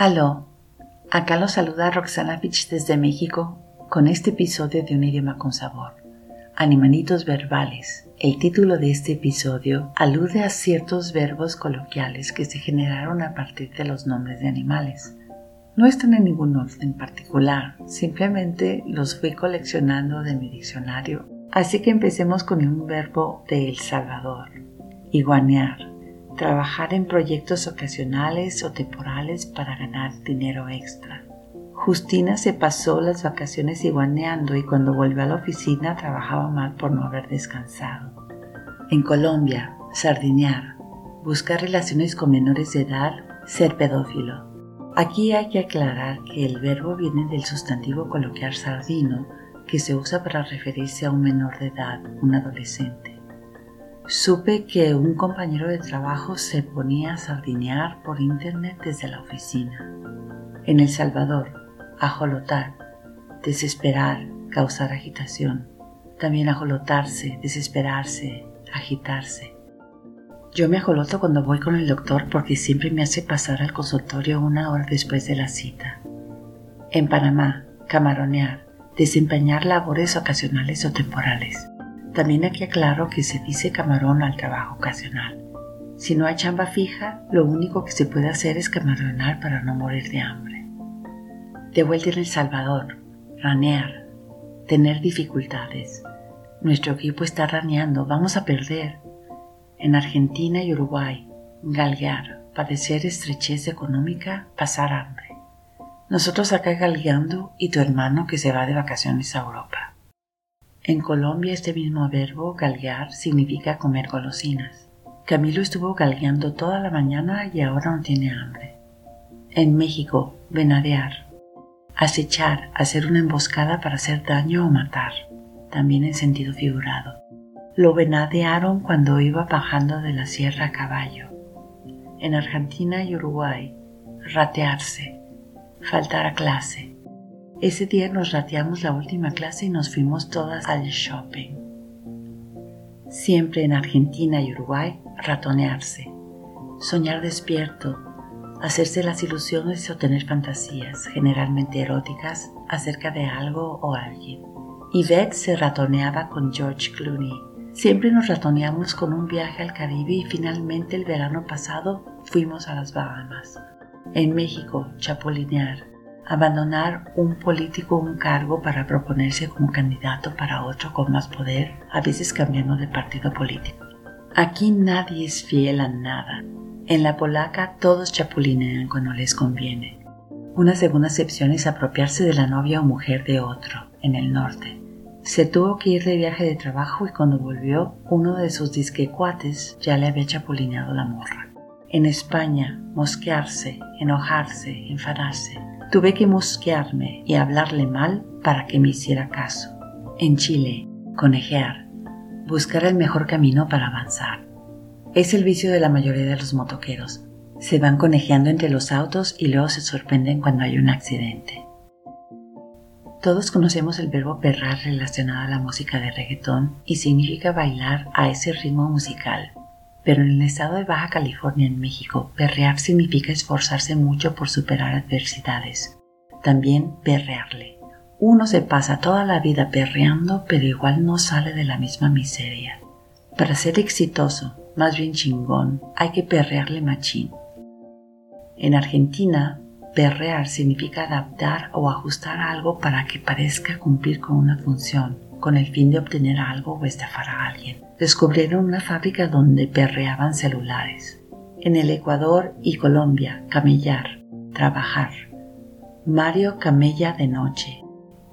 Aló, acá los saluda Roxana Fitch desde México con este episodio de Un idioma con sabor. Animalitos verbales. El título de este episodio alude a ciertos verbos coloquiales que se generaron a partir de los nombres de animales. No están en ningún orden particular, simplemente los fui coleccionando de mi diccionario. Así que empecemos con un verbo de El Salvador, iguanear trabajar en proyectos ocasionales o temporales para ganar dinero extra. Justina se pasó las vacaciones iguaneando y cuando volvió a la oficina trabajaba mal por no haber descansado. En Colombia, sardinear, buscar relaciones con menores de edad, ser pedófilo. Aquí hay que aclarar que el verbo viene del sustantivo coloquial sardino que se usa para referirse a un menor de edad, un adolescente. Supe que un compañero de trabajo se ponía a sardinear por internet desde la oficina. En El Salvador, ajolotar, desesperar, causar agitación. También ajolotarse, desesperarse, agitarse. Yo me ajoloto cuando voy con el doctor porque siempre me hace pasar al consultorio una hora después de la cita. En Panamá, camaronear, desempeñar labores ocasionales o temporales. También aquí aclaro que se dice camarón al trabajo ocasional. Si no hay chamba fija, lo único que se puede hacer es camaronar para no morir de hambre. De vuelta en El Salvador, ranear, tener dificultades. Nuestro equipo está raneando, vamos a perder. En Argentina y Uruguay, galguear, padecer estrechez económica, pasar hambre. Nosotros acá galgueando y tu hermano que se va de vacaciones a Europa. En Colombia este mismo verbo, galguear, significa comer golosinas. Camilo estuvo galgueando toda la mañana y ahora no tiene hambre. En México, venadear. Acechar, hacer una emboscada para hacer daño o matar, también en sentido figurado. Lo venadearon cuando iba bajando de la sierra a caballo. En Argentina y Uruguay, ratearse, faltar a clase, ese día nos rateamos la última clase y nos fuimos todas al shopping. Siempre en Argentina y Uruguay, ratonearse, soñar despierto, hacerse las ilusiones o tener fantasías, generalmente eróticas, acerca de algo o alguien. Yvette se ratoneaba con George Clooney. Siempre nos ratoneamos con un viaje al Caribe y finalmente el verano pasado fuimos a las Bahamas. En México, chapolinear, abandonar un político un cargo para proponerse como candidato para otro con más poder, a veces cambiando de partido político. Aquí nadie es fiel a nada. En la polaca todos chapulinean cuando les conviene. Una segunda excepción es apropiarse de la novia o mujer de otro, en el norte. Se tuvo que ir de viaje de trabajo y cuando volvió, uno de sus disquecuates ya le había chapulineado la morra. En España, mosquearse, enojarse, enfadarse, Tuve que mosquearme y hablarle mal para que me hiciera caso. En Chile, conejear, buscar el mejor camino para avanzar. Es el vicio de la mayoría de los motoqueros. Se van conejeando entre los autos y luego se sorprenden cuando hay un accidente. Todos conocemos el verbo perrar relacionado a la música de reggaetón y significa bailar a ese ritmo musical pero en el estado de Baja California, en México, perrear significa esforzarse mucho por superar adversidades. También perrearle. Uno se pasa toda la vida perreando, pero igual no sale de la misma miseria. Para ser exitoso, más bien chingón, hay que perrearle machín. En Argentina, perrear significa adaptar o ajustar algo para que parezca cumplir con una función, con el fin de obtener algo o estafar a alguien descubrieron una fábrica donde perreaban celulares. En el Ecuador y Colombia, camellar, trabajar. Mario camella de noche,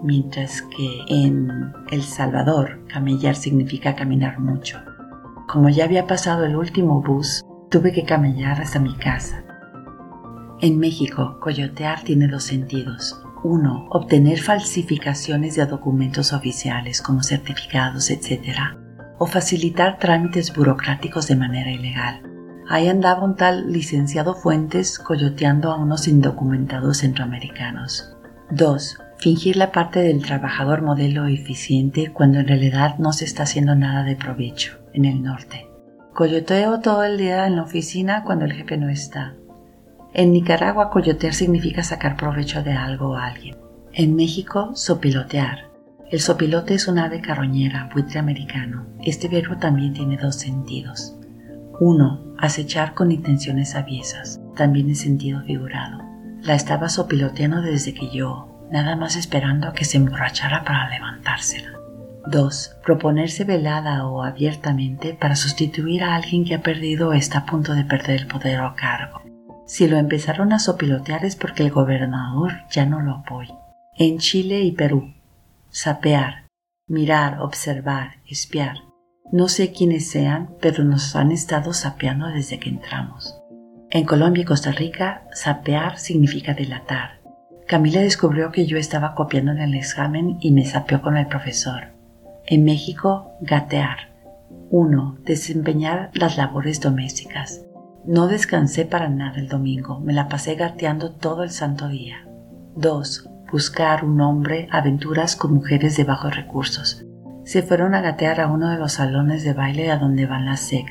mientras que en El Salvador, camellar significa caminar mucho. Como ya había pasado el último bus, tuve que camellar hasta mi casa. En México, coyotear tiene dos sentidos. Uno, obtener falsificaciones de documentos oficiales como certificados, etc o facilitar trámites burocráticos de manera ilegal. Ahí andaba un tal licenciado Fuentes coyoteando a unos indocumentados centroamericanos. 2. Fingir la parte del trabajador modelo eficiente cuando en realidad no se está haciendo nada de provecho en el norte. Coyoteo todo el día en la oficina cuando el jefe no está. En Nicaragua, coyotear significa sacar provecho de algo o alguien. En México, sopilotear. El sopilote es un ave carroñera, buitre americano. Este verbo también tiene dos sentidos. Uno, acechar con intenciones aviesas, también en sentido figurado. La estaba sopiloteando desde que yo, nada más esperando a que se emborrachara para levantársela. 2. Proponerse velada o abiertamente para sustituir a alguien que ha perdido o está a punto de perder el poder o cargo. Si lo empezaron a sopilotear es porque el gobernador ya no lo apoya. En Chile y Perú, sapear, mirar, observar, espiar. No sé quiénes sean, pero nos han estado sapeando desde que entramos. En Colombia y Costa Rica, sapear significa delatar. Camila descubrió que yo estaba copiando en el examen y me sapeó con el profesor. En México, gatear. 1. Desempeñar las labores domésticas. No descansé para nada el domingo, me la pasé gateando todo el santo día. 2. Buscar un hombre, aventuras con mujeres de bajos recursos. Se fueron a gatear a uno de los salones de baile a donde van las SEC.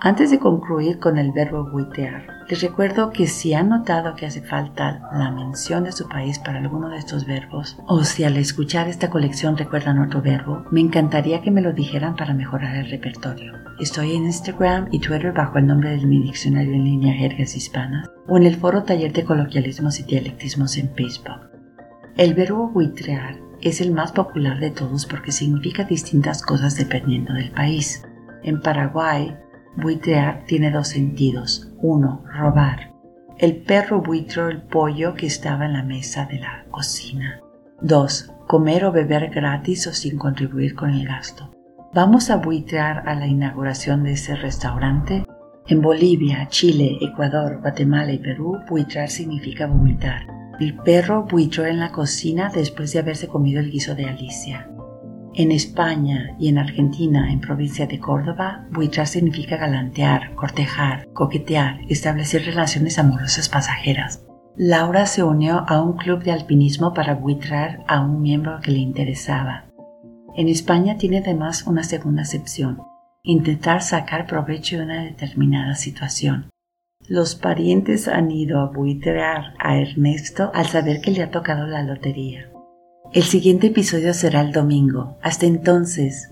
Antes de concluir con el verbo buitear, les recuerdo que si han notado que hace falta la mención de su país para alguno de estos verbos, o si al escuchar esta colección recuerdan otro verbo, me encantaría que me lo dijeran para mejorar el repertorio. Estoy en Instagram y Twitter bajo el nombre de mi diccionario en línea Jergas Hispanas, o en el foro Taller de Coloquialismos y Dialectismos en Facebook. El verbo buitrear es el más popular de todos porque significa distintas cosas dependiendo del país. En Paraguay, Buitrear tiene dos sentidos. Uno, robar. El perro buitró el pollo que estaba en la mesa de la cocina. Dos, comer o beber gratis o sin contribuir con el gasto. ¿Vamos a buitrear a la inauguración de ese restaurante? En Bolivia, Chile, Ecuador, Guatemala y Perú, buitrar significa vomitar. El perro buitró en la cocina después de haberse comido el guiso de Alicia. En España y en Argentina, en provincia de Córdoba, buitrar significa galantear, cortejar, coquetear, establecer relaciones amorosas pasajeras. Laura se unió a un club de alpinismo para buitrar a un miembro que le interesaba. En España tiene además una segunda acepción, intentar sacar provecho de una determinada situación. Los parientes han ido a buitrear a Ernesto al saber que le ha tocado la lotería. El siguiente episodio será el domingo. Hasta entonces,